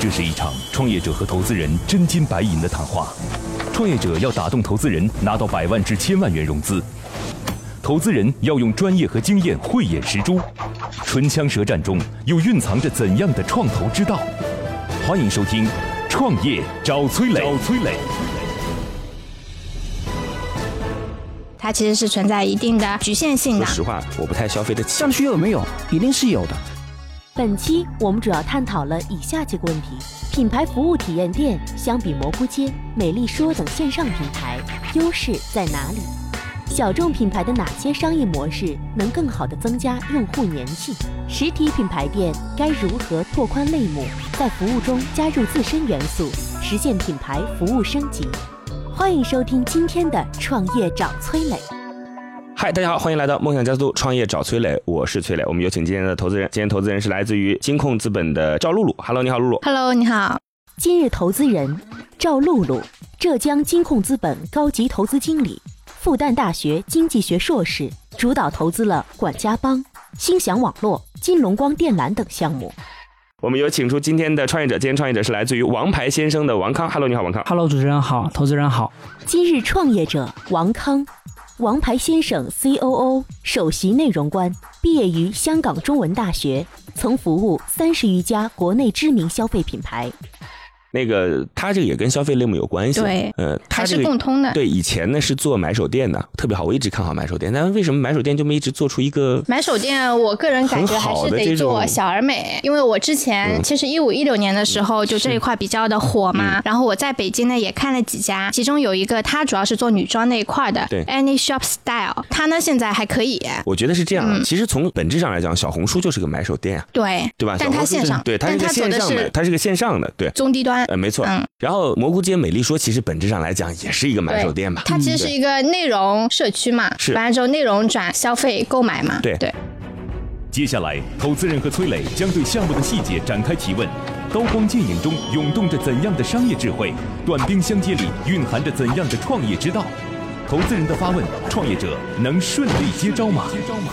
这是一场创业者和投资人真金白银的谈话。创业者要打动投资人，拿到百万至千万元融资；投资人要用专业和经验慧眼识珠。唇枪舌战中，又蕴藏着怎样的创投之道？欢迎收听《创业找崔磊》。找崔磊。它其实是存在一定的局限性的。说实话，我不太消费得起。这样的需求有没有？一定是有的。本期我们主要探讨了以下几个问题：品牌服务体验店相比蘑菇街、美丽说等线上品牌，优势在哪里？小众品牌的哪些商业模式能更好地增加用户粘性？实体品牌店该如何拓宽类目，在服务中加入自身元素，实现品牌服务升级？欢迎收听今天的《创业找崔磊》。嗨，大家好，欢迎来到梦想加速度创业找崔磊，我是崔磊。我们有请今天的投资人，今天投资人是来自于金控资本的赵露露。Hello，你好，露露。Hello，你好。今日投资人赵露露，浙江金控资本高级投资经理，复旦大学经济学硕士，主导投资了管家帮、星翔网络、金龙光电缆等项目。我们有请出今天的创业者，今天创业者是来自于王牌先生的王康。Hello，你好，王康。Hello，主持人好，投资人好。今日创业者王康，王牌先生 COO，首席内容官，毕业于香港中文大学，曾服务三十余家国内知名消费品牌。那个他这个也跟消费类目有关系，对呃，他还是这个共通的。对，以前呢是做买手店的，特别好，我一直看好买手店，但是为什么买手店就没一直做出一个买手店，我个人感觉还是得做小而美，因为我之前嗯其实一五一六年的时候就这一块比较的火嘛，嗯然后我在北京呢也看了几家，其中有一个它主要是做女装那一块的对，Any Shop Style，它呢现在还可以，我觉得是这样其实从本质上来讲，小红书就是个买手店啊，对对吧？但它线上，对，它是个但它走的线上的，是它是个线上的，对，中低端，呃，没错。嗯然后蘑菇街美丽说，其实本质上来讲也是一个买手店吧，它其实是一个内容社区嘛，是完了之后内容转消费购买嘛，对对。接下来，投资人和崔磊将对项目的细节展开提问。刀光剑影中涌动着怎样的商业智慧？短兵相接里蕴含着怎样的创业之道？投资人的发问，创业者能顺利接招吗接招吗？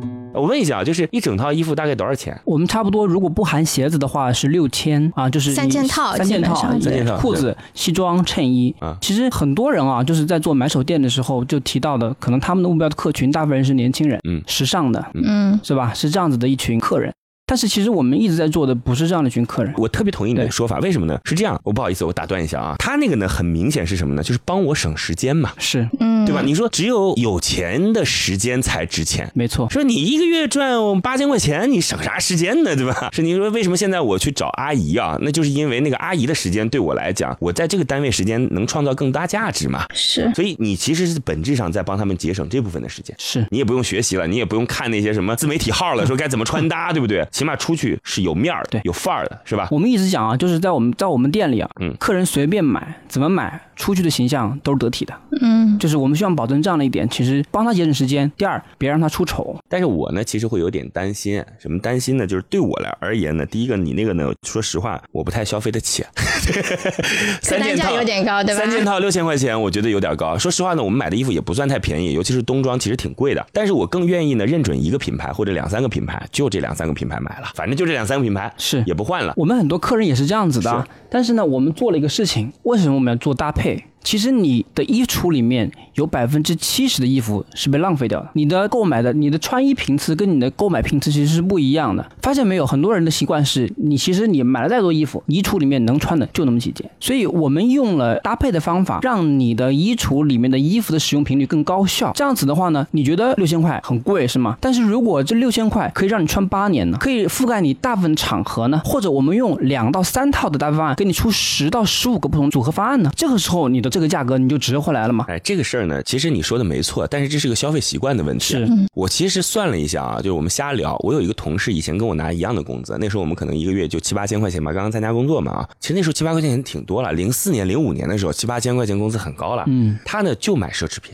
我问一下啊，就是一整套衣服大概多少钱？我们差不多，如果不含鞋子的话是六千啊，就是三件套三件套，三件套裤子、西装、衬衣啊其实很多人啊，就是在做买手店的时候就提到的，可能他们的目标的客群大部分人是年轻人，嗯时尚的，嗯，是吧？是这样子的一群客人。但是其实我们一直在做的不是这样的一群客人，我特别同意你的说法，为什么呢？是这样，我不好意思，我打断一下啊，他那个呢，很明显是什么呢？就是帮我省时间嘛，是嗯，对吧？你说只有有钱的时间才值钱。没错，说你一个月赚八千块钱，你省啥时间呢，对吧？是你说为什么现在我去找阿姨啊？那就是因为那个阿姨的时间对我来讲，我在这个单位时间能创造更大价值嘛。是所以你其实是本质上在帮他们节省这部分的时间。是你也不用学习了，你也不用看那些什么自媒体号了，说该怎么穿搭，对不对？起码出去是有面儿的，对有范儿的，是吧？我们一直讲啊，就是在我们在我们店里啊，嗯客人随便买怎么买，出去的形象都是得体的，嗯就是我们希望保证这样的一点，其实帮他节省时间。第二，别让他出丑，但是我呢，其实会有点担心，什么担心呢？就是对我来而言呢，第一个，你那个呢，说实话，我不太消费得起，三件套有点高对吧三件套六千块钱，我觉得有点高。说实话呢，我们买的衣服也不算太便宜，尤其是冬装，其实挺贵的。但是我更愿意呢，认准一个品牌或者两三个品牌，就这两三个品牌买了，反正就这两三个品牌，是也不换了。我们很多客人也是这样子的啊，但是呢，我们做了一个事情，为什么我们要做搭配？其实你的衣橱里面有百分之七十的衣服是被浪费掉的，你的购买的、你的穿衣频次跟你的购买频次其实是不一样的。发现没有？很多人的习惯是你其实你买了再多衣服，衣橱里面能穿的就那么几件，所以我们用了搭配的方法，让你的衣橱里面的衣服的使用频率更高效。这样子的话呢，你觉得六千块很贵是吗？但是如果这六千块可以让你穿八年呢，可以覆盖你大部分场合呢，或者我们用两到三套的搭配方案，给你出十到十五个不同组合方案呢，这个时候你的这个价格你就值回来了嘛。哎，这个事儿呢，其实你说的没错，但是这是个消费习惯的问题。是我其实算了一下啊，就是我们瞎聊。我有一个同事以前跟我拿一样的工资，那时候我们可能一个月就七八千块钱吧，刚刚参加工作嘛啊。其实那时候七八块钱挺多了，零四年、零五年的时候七八千块钱工资很高了。嗯，他呢就买奢侈品。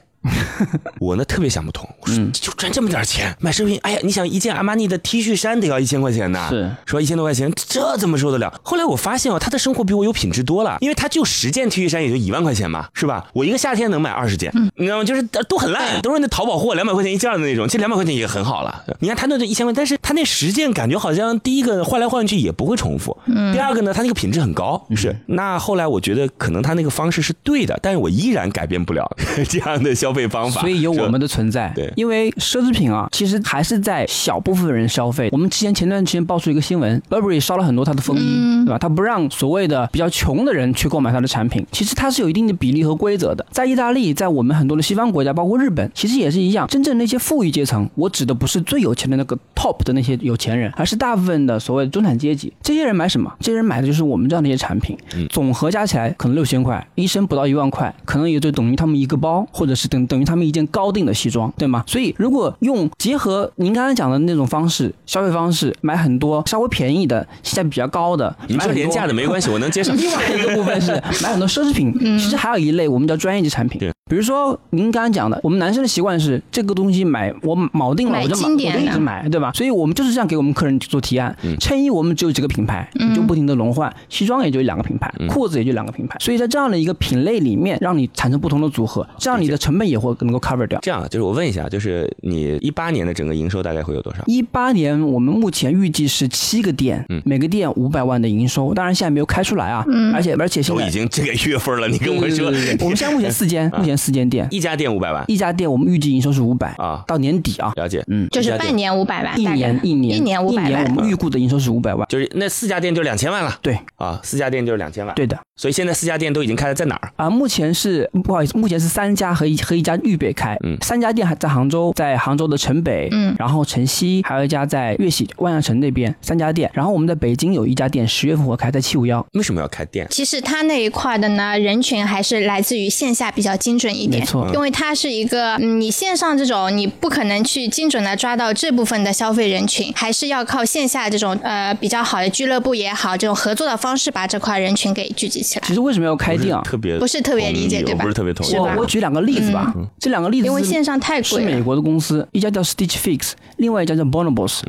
我呢特别想不通，我说就赚这么点钱买奢侈品，哎呀，你想一件阿玛尼的 T 恤衫得要一千块钱呢，是说一千多块钱，这怎么受得了？后来我发现哦，他的生活比我有品质多了，因为他就十件 T 恤衫也就一万块钱嘛，是吧？我一个夏天能买二十件，你知道吗？就是都很烂，都是那淘宝货，两百块钱一件的那种，其实两百块钱也很好了。你看他那这一千块，但是他那十件感觉好像第一个换来换去也不会重复，第二个呢，他那个品质很高，是。那后来我觉得可能他那个方式是对的，但是我依然改变不了 这样的消费方法，所以有我们的存在。对因为奢侈品啊，其实还是在小部分人消费。我们之前前段时间爆出一个新闻，Burberry 烧了很多他的风衣，对吧？他不让所谓的比较穷的人去购买他的产品，其实它是有一定的比例和规则的。在意大利，在我们很多的西方国家，包括日本，其实也是一样。真正那些富裕阶层，我指的不是最有钱的那个 top 的那些有钱人，而是大部分的所谓的中产阶级。这些人买什么？这些人买的就是我们这样的一些产品，总和加起来可能六千块，一生不到一万块，可能也就等于他们一个包，或者是等等于他们一件高定的西装，对吗？所以如果用结合您刚才讲的那种方式，消费方式，买很多稍微便宜的、性价比比较高的，买很多你说廉价的没关系，我能接受。另外一个部分是买很多奢侈品，其实还有一类我们叫专业级产品对。比如说您刚刚讲的，我们男生的习惯是这个东西买我铆定了，我就买，我就一直买，对吧？所以我们就是这样给我们客人做提案。衬衣我们只有几个品牌，你就不停的轮换；西装也就两个品牌，裤子也就两个品牌。所以在这样的一个品类里面，让你产生不同的组合，这样你的成本也会能够 cover 掉。这样，就是我问一下，就是你一八年的整个营收大概会有多少？一八年我们目前预计是七个店，嗯每个店五百万的营收，当然现在没有开出来啊，而且而且现都在已经这个月份了，你跟我对对说对对对我们现在目前四间，目前四间店，一家店五百万？一家店我们预计营收是五百啊。到年底啊，了解，嗯，就是半年五百万，一年一年。一年五百万。一年我们预估的营收是五百万，就是那四家店就两千万了。对。啊，四家店就是两千万。对的。所以现在四家店都已经开了，在哪儿？啊，目前是不好意思，目前是三家和一和一家预备开，嗯。三家店还在杭州，在杭州的城北，嗯。然后城西，还有一家在粤喜万象城那边，三家店，然后我们在北京有一家店，十月份会开在七五幺，为什么要开店？其实他那一块的呢，人群还是来自于线下比较精准一点，没错因为它是一个，嗯你线上这种你不可能去精准的抓到这部分的消费人群，还是要靠线下这种呃比较好的俱乐部也好，这种合作的方式把这块人群给聚集起来其。实为什么要开店啊？特别不是特别理解对吧我不是特别同意。我我举两个例子吧，这两个例子因为线上太贵了，是美国的公司，一家叫 Stitch Fix，另外一家叫 Bonobos。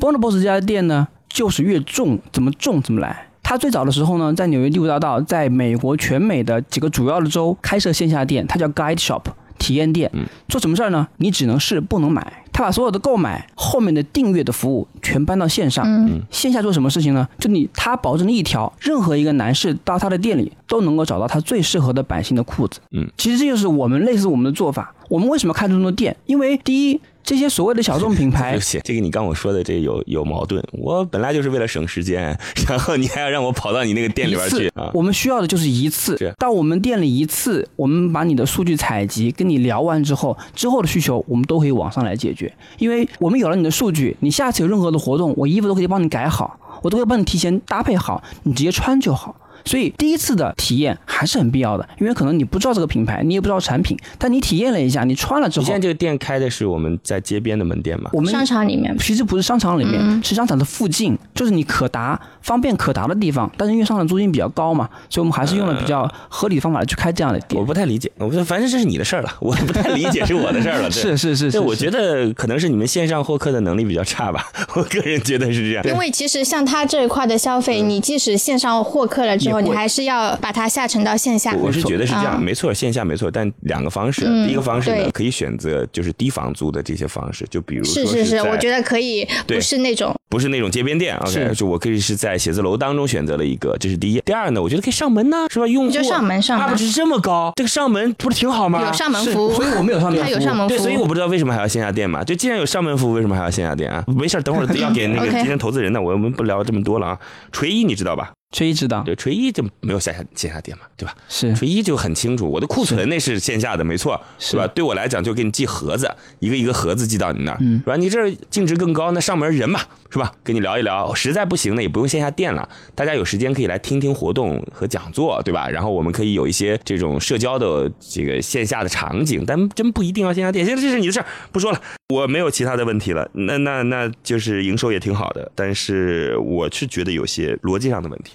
Bonobos 这家店呢，就是越重怎么重怎么来。它最早的时候呢，在纽约第五大道，在美国全美的几个主要的州开设线下店，它叫 Guide Shop 体验店。做什么事儿呢？你只能试不能买。他把所有的购买后面的订阅的服务全搬到线上。线下做什么事情呢？就你他保证了一条，任何一个男士到他的店里都能够找到他最适合的版型的裤子。嗯，其实这就是我们类似我们的做法。我们为什么开这么多店？因为第一，这些所谓的小众品牌对不，起，这个你刚我说的这有有矛盾。我本来就是为了省时间，然后你还要让我跑到你那个店里边去啊。我们需要的就是一次是，到我们店里一次，我们把你的数据采集，跟你聊完之后，之后的需求我们都可以网上来解决，因为我们有了你的数据，你下次有任何的活动，我衣服都可以帮你改好，我都会帮你提前搭配好，你直接穿就好。所以第一次的体验还是很必要的，因为可能你不知道这个品牌，你也不知道产品，但你体验了一下，你穿了之后你现在，这个店开的是我们在街边的门店吗？我们商场里面其实不是商场里面，是商场的附近，就是你可达、方便可达的地方。但是因为商场租金比较高嘛，所以我们还是用了比较合理的方法去开这样的店我。不太理解，我不反正这是你的事儿了，我不太理解是我的事儿了。是是是是，对，我觉得可能是你们线上获客的能力比较差吧，我个人觉得是这样。因为其实像他这一块的消费，你即使线上获客了之后，你还是要把它下沉到线下。我是觉得是这样，嗯没错，线下没错，但两个方式，嗯第一个方式呢可以选择就是低房租的这些方式，就比如说是是是，我觉得可以，不是那种不是那种街边店，OK，就我可以是在写字楼当中选择了一个，这是第一。第二呢，我觉得可以上门呢，是吧？用户就上门上门 UP 值这么高，这个上门不是挺好吗？有上门服务，所以我们有上门它有服务对，上门服务。所以我不知道为什么还要线下店嘛。就既然有上门服务，为什么还要线下店啊？没事，等会儿要给那个 今天投资人呢，我们不聊这么多了啊。锤一你知道吧？吹一知道，对，锤一就没有线下线下店嘛，对吧？是锤一就很清楚，我的库存那是线下的，没错，是吧？对我来讲，就给你寄盒子，一个一个盒子寄到你那儿，嗯是吧？你这儿净值更高，那上门人嘛，是吧？跟你聊一聊，实在不行呢，也不用线下店了，大家有时间可以来听听活动和讲座，对吧？然后我们可以有一些这种社交的这个线下的场景，但真不一定要线下店。现在这是你的事儿，不说了，我没有其他的问题了。那那那就是营收也挺好的，但是我是觉得有些逻辑上的问题。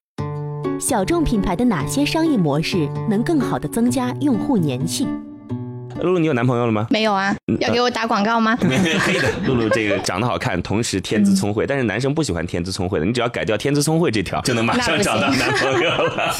小众品牌的哪些商业模式能更好的增加用户粘性？露露，你有男朋友了吗？没有啊，要给我打广告吗？黑的，露露这个长得好看，同时天资聪慧，但是男生不喜欢天资聪慧的，你只要改掉天资聪慧这条，就能马上找到男朋友了。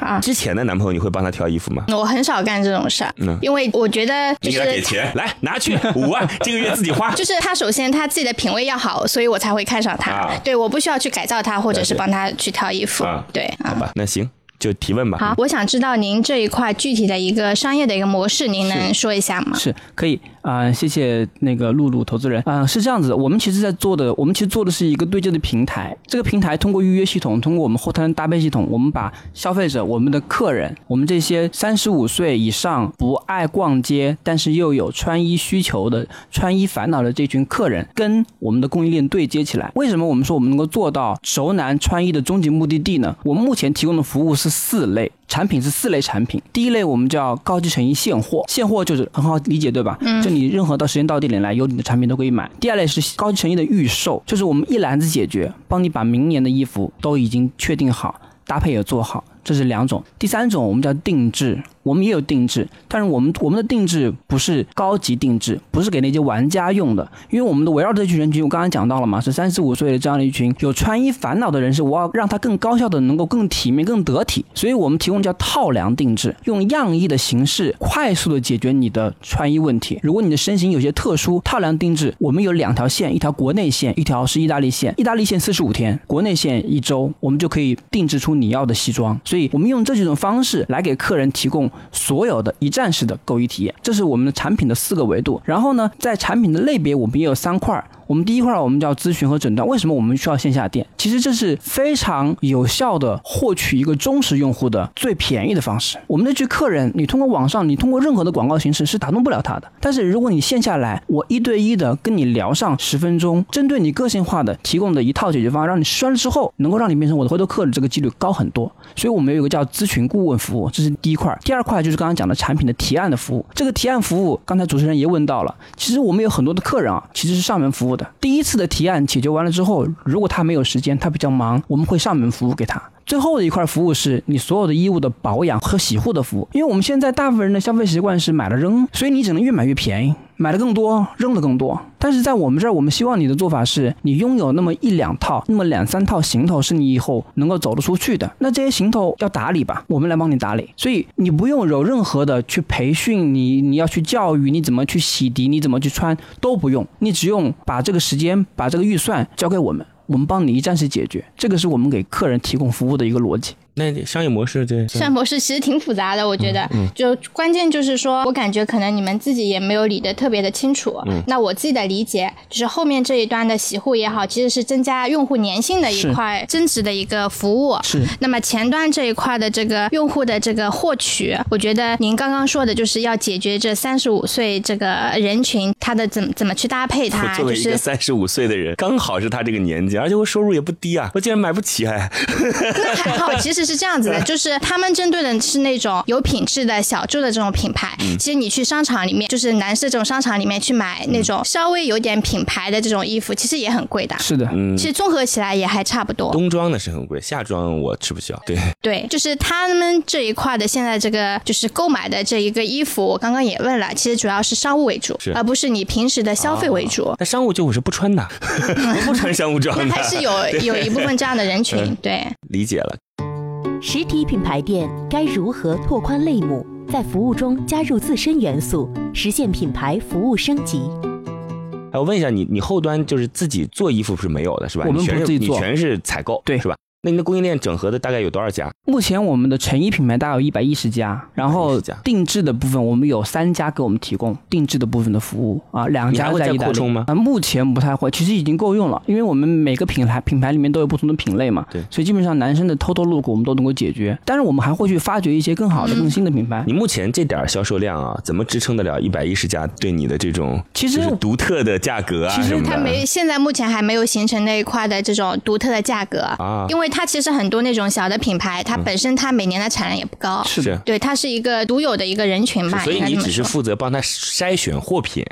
啊，之前的男朋友你会帮他挑衣服吗？我很少干这种事儿，嗯因为我觉得就你给他给。钱，来拿去五万，这个月自己花。就是他首先他自己的品味要好，所以我才会看上他。啊对，我不需要去改造他，或者是帮他去挑衣服。啊对，啊。好吧，那行，就提问吧。好，我想知道您这一块具体的一个商业的一个模式，您能说一下吗？是可以啊、谢谢那个露露投资人啊、是这样子，我们其实在做的，我们其实做的是一个对接的平台。这个平台通过预约系统，通过我们后台搭配系统，我们把消费者、我们的客人、我们这些三十五岁以上不爱逛街，但是又有穿衣需求的、穿衣烦恼的这群客人，跟我们的供应链对接起来。为什么我们说我们能够做到熟男穿衣的终极目的地呢？我们目前提供的服务是四类。产品是四类产品，第一类我们叫高级成衣现货，现货就是很好理解，对吧？嗯，就你任何到时间到地点来，有你的产品都可以买。第二类是高级成衣的预售，就是我们一篮子解决，帮你把明年的衣服都已经确定好，搭配也做好，这是两种。第三种我们叫定制，我们也有定制，但是我们我们的定制不是高级定制，不是给那些玩家用的，因为我们的围绕这群人群，我刚刚讲到了嘛，是三十五岁的这样的一群有穿衣烦恼的人士，我要让他更高效的能够更体面、更得体，所以我们提供叫套量定制，用样衣的形式快速的解决你的穿衣问题。如果你的身形有些特殊，套量定制我们有两条线，一条国内线，一条是意大利线。意大利线四十五天，国内线一周，我们就可以定制出你要的西装。所以我们用这几种方式来给客人提供所有的一站式的购衣体验，这是我们的产品的四个维度。然后呢，在产品的类别，我们也有三块儿。我们第一块儿我们叫咨询和诊断，为什么我们需要线下店？其实这是非常有效的获取一个忠实用户的最便宜的方式。我们那群客人，你通过网上，你通过任何的广告形式是打动不了他的。但是如果你线下来，我一对一的跟你聊上十分钟，针对你个性化的提供的一套解决方案，让你试了之后，能够让你变成我的回头客的这个几率高很多。所以我们有一个叫咨询顾问服务，这是第一块。第二块就是刚刚讲的产品的提案的服务。这个提案服务，刚才主持人也问到了，其实我们有很多的客人啊，其实是上门服务第一次的提案解决完了之后，如果他没有时间，他比较忙，我们会上门服务给他。最后的一块服务是你所有的衣物的保养和洗护的服务，因为我们现在大部分人的消费习惯是买了扔，所以你只能越买越便宜，买的更多，扔的更多。但是在我们这儿，我们希望你的做法是你拥有那么一两套、那么两三套行头是你以后能够走得出去的。那这些行头要打理吧，我们来帮你打理，所以你不用有任何的去培训你，你要去教育你怎么去洗涤，你怎么去穿都不用，你只用把这个时间、把这个预算交给我们。我们帮你一站式解决，这个是我们给客人提供服务的一个逻辑。那商业模式这商业模式其实挺复杂的，我觉得，嗯就关键就是说，我感觉可能你们自己也没有理得特别的清楚。嗯那我自己的理解就是后面这一端的洗护也好，其实是增加用户粘性的一块增值的一个服务。是那么前端这一块的这个用户的这个获取，我觉得您刚刚说的就是要解决这三十五岁这个人群他的怎么怎么去搭配我它，作为一个就是三十五岁的人，刚好是他这个年纪，而且我收入也不低啊，我竟然买不起哎。那 还好，其实是这样子的，就是他们针对的是那种有品质的小众的这种品牌。嗯其实你去商场里面，就是男士这种商场里面去买那种稍微有点品牌的这种衣服，其实也很贵的。是的，嗯其实综合起来也还差不多。冬装的是很贵，夏装我吃不消。对，对，就是他们这一块的现在这个就是购买的这一个衣服，我刚刚也问了，其实主要是商务为主，而不是你平时的消费为主。那商务就我是不穿的，我 不穿商务装的。那还是有有一部分这样的人群，对。理解了。实体品牌店该如何拓宽类目，在服务中加入自身元素，实现品牌服务升级？哎，我问一下你，你后端就是自己做衣服是没有的，是吧？我们你全是不自己做你全是采购，对是吧？那你的供应链整合的大概有多少家？目前我们的成衣品牌大概有一百一十家，然后定制的部分我们有三家给我们提供定制的部分的服务啊，两你还会在意大充吗？啊，目前不太会，其实已经够用了，因为我们每个品牌品牌里面都有不同的品类嘛，对。所以基本上男生的 total look 我们都能够解决，但是我们还会去发掘一些更好的、更新的品牌。你目前这点儿销售量啊，怎么支撑得了一百一十家对你的这种其实是独特的价格啊其实？它没，现在目前还没有形成那一块的这种独特的价格啊。因为它其实很多那种小的品牌，它本身它每年的产量也不高，是的对，它是一个独有的一个人群吧，所以你只是负责帮他筛选货品，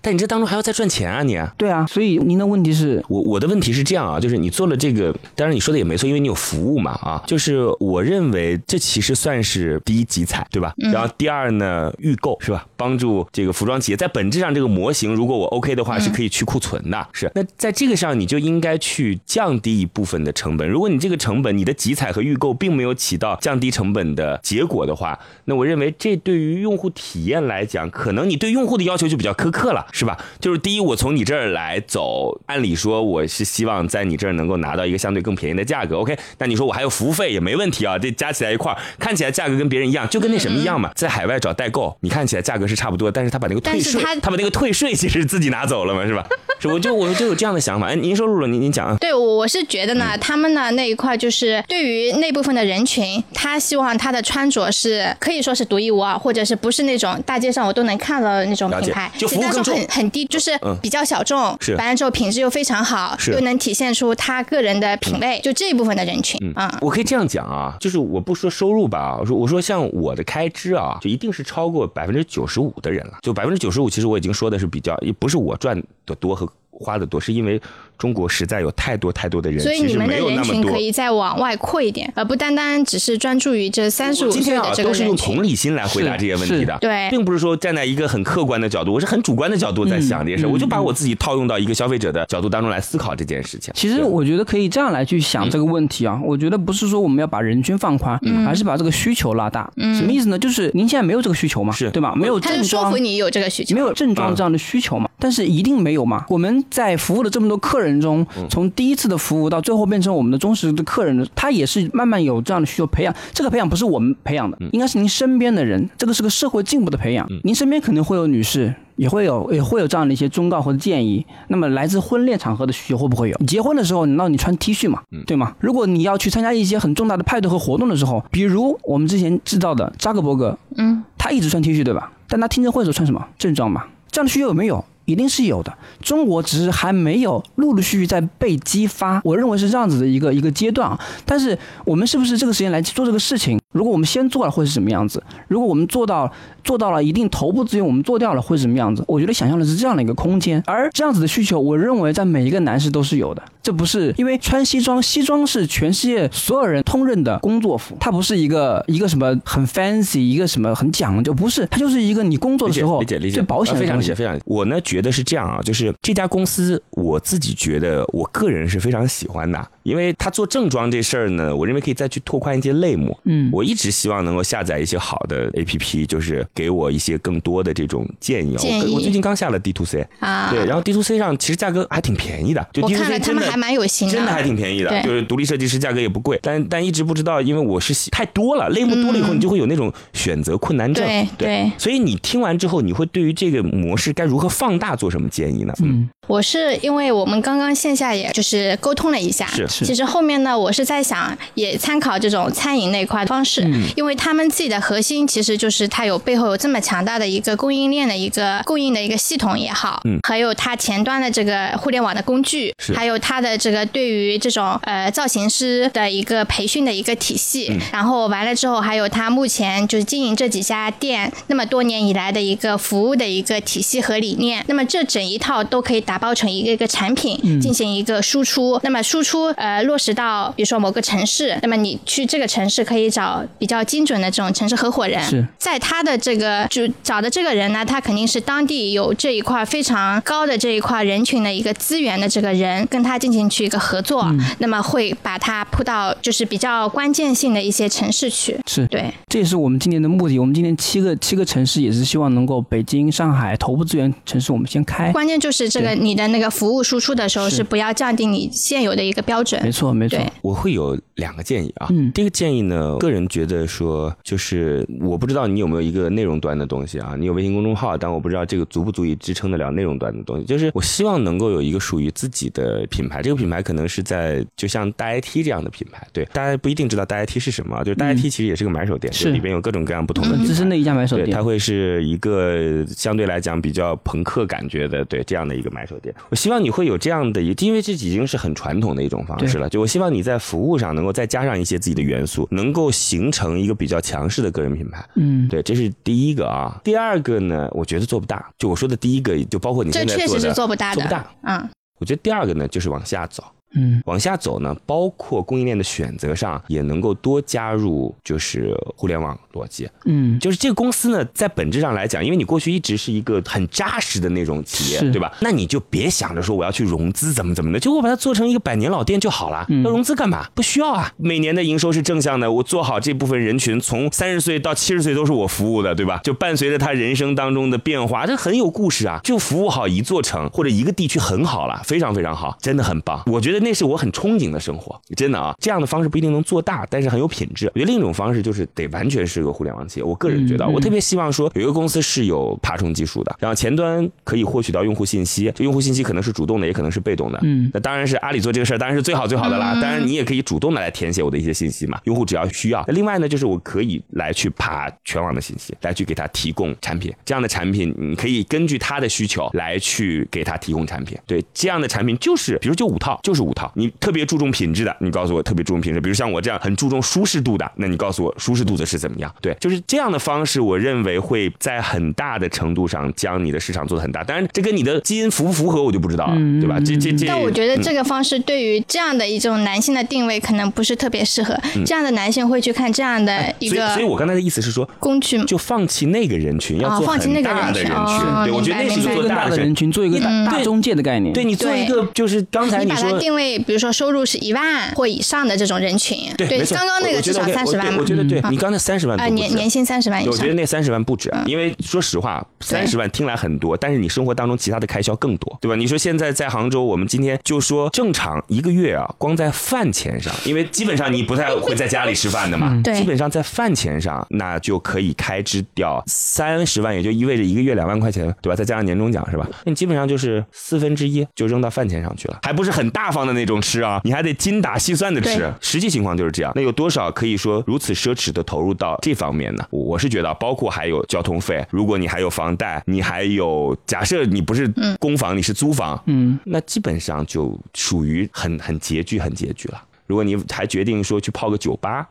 但你这当中还要再赚钱啊你！对啊，所以您的问题是，我我的问题是这样啊，就是你做了这个，当然你说的也没错，因为你有服务嘛啊，就是我认为这其实算是第一集采，对吧？然后第二呢，预购是吧？帮助这个服装企业在本质上这个模型，如果我 OK 的话，是可以去库存的，是。那在这个上，你就应该去降低一部分的成本。如果你这个成本，你的集采和预购并没有起到降低成本的结果的话，那我认为这对于用户体验来讲，可能你对用户的要求就比较苛刻了，是吧？就是第一，我从你这儿来走，按理说我是希望在你这儿能够拿到一个相对更便宜的价格，OK？那你说我还有服务费也没问题啊，这加起来一块儿，看起来价格跟别人一样，就跟那什么一样嘛，在海外找代购，你看起来价格是差不多，但是他把那个退税，他他把那个退税其实自己拿走了嘛，是吧？是，我就我就有这样的想法。哎，您说露露，您您讲啊。对，我我是觉得嗯呢，他们呢那一块就是对于那部分的人群，他希望他的穿着是可以说是独一无二，或者是不是那种大街上我都能看到的那种品牌，就服务但是更重很很低，就是嗯比较小众，是。完了之后品质又非常好，是。又能体现出他个人的品味，就这一部分的人群嗯啊。我可以这样讲啊，就是我不说收入吧，我说我说像我的开支啊，就一定是超过百分之九十五的人了。就百分之九十五，其实我已经说的是比较，也不是我赚的多和花的多，是因为中国实在有太多太多的人，所以你们的人群可。以再往外扩一点，而不单单只是专注于这三十五岁的这个都是用同。理心来回答这些问题的，对并不是说站在一个很客观的角度，我是很主观的角度在想这件事，嗯我就把我自己套用到一个消费者的角度当中来思考这件事情。其实我觉得可以这样来去想这个问题啊。我觉得不是说我们要把人均放宽，而是把这个需求拉大。什么意思呢？就是您现在没有这个需求嘛，是对吧？没有他正装是说服。你有这个需求，没有症状这样的需求嘛？但是一定没有嘛？我们在服务了这么多客人中，从第一次的服务到最后变成我们的忠实的客人，他也是慢慢有这样的需求培养。这个培养不是我们培养的，应该是您身边的人，这个是个社会进步的培养。您身边肯定会有女士。也会有也会有这样的一些忠告或者建议。那么来自婚恋场合的需求会不会有？你结婚的时候，难道你穿 T 恤嘛，对吗？如果你要去参加一些很重大的派对和活动的时候，比如我们之前制造的扎克伯格，嗯，他一直穿 T 恤对吧？但他听证会的时候穿什么正装吧？这样的需求有没有？一定是有的，中国只是还没有陆陆续续在被激发，我认为是这样子的一个一个阶段。但是我们是不是这个时间来做这个事情？如果我们先做了，会是什么样子？如果我们做到做到了一定头部资源，我们做掉了会是什么样子？我觉得想象的是这样的一个空间，而这样子的需求，我认为在每一个男士都是有的。这不是因为穿西装，西装是全世界所有人通认的工作服，它不是一个一个什么很 fancy，一个什么很讲究，不是，它就是一个你工作的时候理解理解最保险的非常理解，非常理解。我呢觉得是这样啊，就是这家公司，我自己觉得我个人是非常喜欢的，因为他做正装这事儿呢，我认为可以再去拓宽一些类目。嗯我一直希望能够下载一些好的 APP，就是给我一些更多的这种建议。啊。建议。我我最近刚下了 D to C，啊，对，然后 D to C 上其实价格还挺便宜的，就我 D to 看 C 真的了他们还蛮有心的，真的还挺便宜的，对。就是独立设计师价格也不贵，但但一直不知道，因为我是太多了，类目多了以后，嗯。你就会有那种选择困难症。对。对。所以你听完之后，你会对于这个模式该如何放大做什么建议呢？嗯，我是因为我们刚刚线下也就是沟通了一下，是是。其实后面呢，我是在想也参考这种餐饮那块方式，嗯。因为他们自己的核心其实就是它有背后有这么强大的一个供应链的一个供应的一个系统也好，嗯。还有它前端的这个互联网的工具，还有它的这个对于这种呃造型师的一个培训的一个体系，嗯。然后完了之后还有它目前就是经营这几家店那么多年以来的一个服务的一个体系和理念，那么这整一套都可以打包成一个一个产品，进行一个输出。那么输出呃落实到比如说某个城市，那么你去这个城市可以找找比较精准的这种城市合伙人。是在他的这个就找的这个人呢，他肯定是当地有这一块非常高的这一块人群的一个资源的这个人，跟他进行去一个合作，嗯那么会把他铺到就是比较关键性的一些城市去。是对，这也是我们今年的目的。我们今年七个七个城市也是希望能够北京、上海头部资源城市我们先开。关键就是这个你的那个服务输出的时候是是不要降低你现有的一个标准。没错，没错。对我会有两个建议啊。嗯第一个建议呢，个人觉得说，就是我不知道你有没有一个内容端的东西啊，你有微信公众号，但我不知道这个足不足以支撑得了内容端的东西。就是我希望能够有一个属于自己的品牌，这个品牌可能是在就像大 IT 这样的品牌，对，大家不一定知道大 IT 是什么啊，就是大 IT 其实也是个买手店，是就里边有各种各样不同的很品牌资深的一家买手对，店它。会是一个相对来讲比较朋克感觉的，对这样的一个买手店。我希望你会有这样的一，因为这已经是很传统的一种方式了。就我希望你在服务上能够再加上一些自己的元素，能够形成一个比较强势的个人品牌。嗯，对，这是第一个啊。第二个呢，我觉得做不大。就我说的第一个，就包括你这现在做的，确实是做不大的。做不大。嗯，我觉得第二个呢，就是往下走。嗯，往下走呢，包括供应链的选择上，也能够多加入就是互联网逻辑。嗯，就是这个公司呢，在本质上来讲，因为你过去一直是一个很扎实的那种企业，对吧？那你就别想着说我要去融资怎么怎么的，就我把它做成一个百年老店就好了。嗯要融资干嘛？不需要啊。每年的营收是正向的，我做好这部分人群，从三十岁到七十岁都是我服务的，对吧？就伴随着他人生当中的变化，这很有故事啊。就服务好一座城或者一个地区很好了，非常非常好，真的很棒。我觉得那是我很憧憬的生活，真的啊。这样的方式不一定能做大，但是很有品质。我觉得另一种方式就是得完全是个互联网企业。我个人觉得我特别希望说有一个公司是有爬虫技术的，然后前端可以获取到用户信息，就用户信息可能是主动的，也可能是被动的。嗯那当然是阿里做这个事儿，当然是最好最好的啦。当然你也可以主动的来填写我的一些信息嘛，用户只要需要。那另外呢，就是我可以来去爬全网的信息，来去给他提供产品。这样的产品，你可以根据他的需求来去给他提供产品。对，这样的产品就是，比如就五套，就是五套。你特别注重品质的，你告诉我特别注重品质。比如像我这样很注重舒适度的，那你告诉我舒适度的是怎么样？对，就是这样的方式，我认为会在很大的程度上将你的市场做得很大。当然，这跟你的基因符不符合我就不知道了，对吧？这这这。但我觉得嗯这个方式对于这样的一种男性的定位可能不是特别适合。这样的男性会去看这样的一嗯所以，个所以我刚才的意思是说，工具。就放弃那个人群，要做哦放弃那个很大的人群。哦对，我觉得那是一个做大的更大的人群做一个大中介的概念。对你做一个就是刚才你把它说。定位，比如说收入是一万或以上的这种人群，对，刚刚那个至少三十万嘛我觉得我，觉得对嗯。你刚才三十万啊年年薪三十万以上。我觉得。那三十万不止，因为说实话，三十万听来很多，但是你生活当中其他的开销更多，对吧？你说现在在杭州，我们今天就说正常一个月啊，光在饭钱上，因为基本上你不太会在家里吃饭的嘛，对。基本上在饭钱上，那就可以开支掉三十万，也就意味着一个月两万块钱，对吧？再加上年终奖是吧？那你基本上就是四分之一就扔到饭钱上去了，还不是很大方的那种吃啊，你还得精打细算的吃。实际情况就是这样。那有多少可以说如此奢侈的投入到这方面呢？我我是觉得，包括还有交通费，如果你还有房贷，你还有假设你不是公房，你是租房，嗯，那基本上就属于很很拮据、很拮据了。如果你还决定说去泡个酒吧，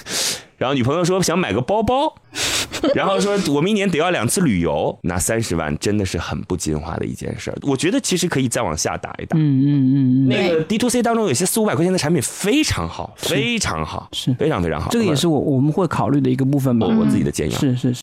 然后女朋友说想买个包包，然后说我们一年得要两次旅游，拿三十万真的是很不精华的一件事儿。我觉得其实可以再往下打一打。嗯嗯嗯嗯，那个 D to C 当中有些四五百块钱的产品非常好，非常好，是非常非常好。这个也是我我们会考虑的一个部分吧。我我自己的建议啊。是是是，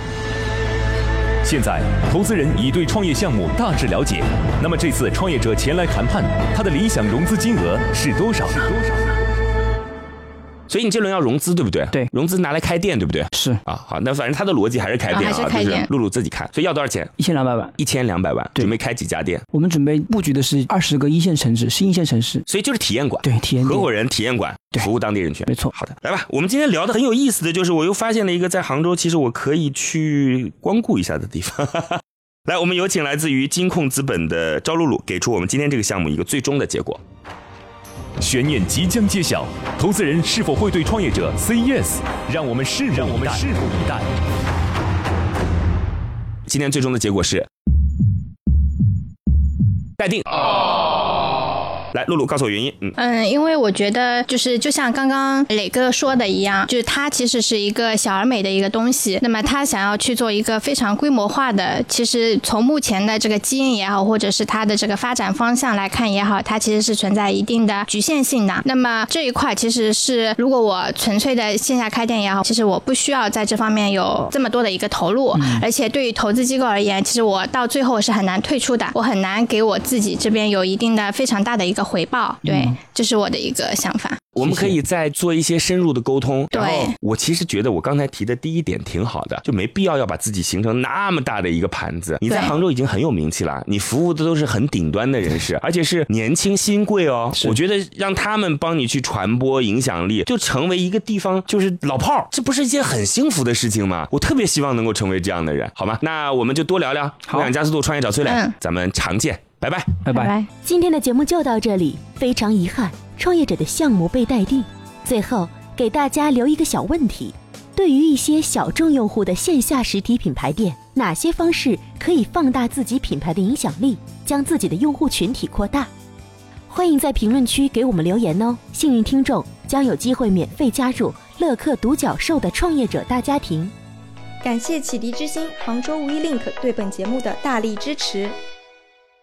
现在，投资人已对创业项目大致了解。那么这次创业者前来谈判，他的理想融资金额是多少？是多少？所以你这轮要融资，对不对？对融资拿来开店，对不对？是啊，好，那反正他的逻辑还是开店啊还啊，是开店就是露露自己看，所以要多少钱？一千两百万。一千两百万，准备开几家店，我们准备布局的是二十个一线城市，新一线城市。所以就是体验馆，对，体验合伙人体验馆，对服务当地人群，没错好的，来吧，我们今天聊的很有意思的就是，我又发现了一个在杭州，其实我可以去光顾一下的地方。来，我们有请来自于金控资本的赵露露，给出我们今天这个项目一个最终的结果。悬念即将揭晓，投资人是否会对创业者 say yes？让我们拭让我们拭目以待。今天最终的结果是待定。来，露露告诉我原因。嗯嗯，因为我觉得就是就像刚刚磊哥说的一样，就是它其实是一个小而美的一个东西。那么他想要去做一个非常规模化的，其实从目前的这个基因也好，或者是它的这个发展方向来看也好，它其实是存在一定的局限性的。那么这一块其实是，如果我纯粹的线下开店也好，其实我不需要在这方面有这么多的一个投入，而且对于投资机构而言，其实我到最后是很难退出的，我很难给我自己这边有一定的非常大的一个回报。对，这是我的一个想法。我们可以再做一些深入的沟通。对然后我其实觉得我刚才提的第一点挺好的，就没必要要把自己形成那么大的一个盘子。你在杭州已经很有名气了，你服务的都是很顶端的人士，而且是年轻新贵哦。我觉得让他们帮你去传播影响力，就成为一个地方就是老炮儿，这不是一件很幸福的事情吗？我特别希望能够成为这样的人，好吗？那我们就多聊聊。好梦想加速度，创业找崔磊，嗯咱们常见，拜拜。拜拜。拜。今天的节目就到这里，非常遗憾，创业者的项目被待定。最后给大家留一个小问题：对于一些小众用户的线下实体品牌店，哪些方式可以放大自己品牌的影响力，将自己的用户群体扩大？欢迎在评论区给我们留言哦！幸运听众将有机会免费加入乐客独角兽的创业者大家庭。感谢启迪之星、杭州无一 link 对本节目的大力支持。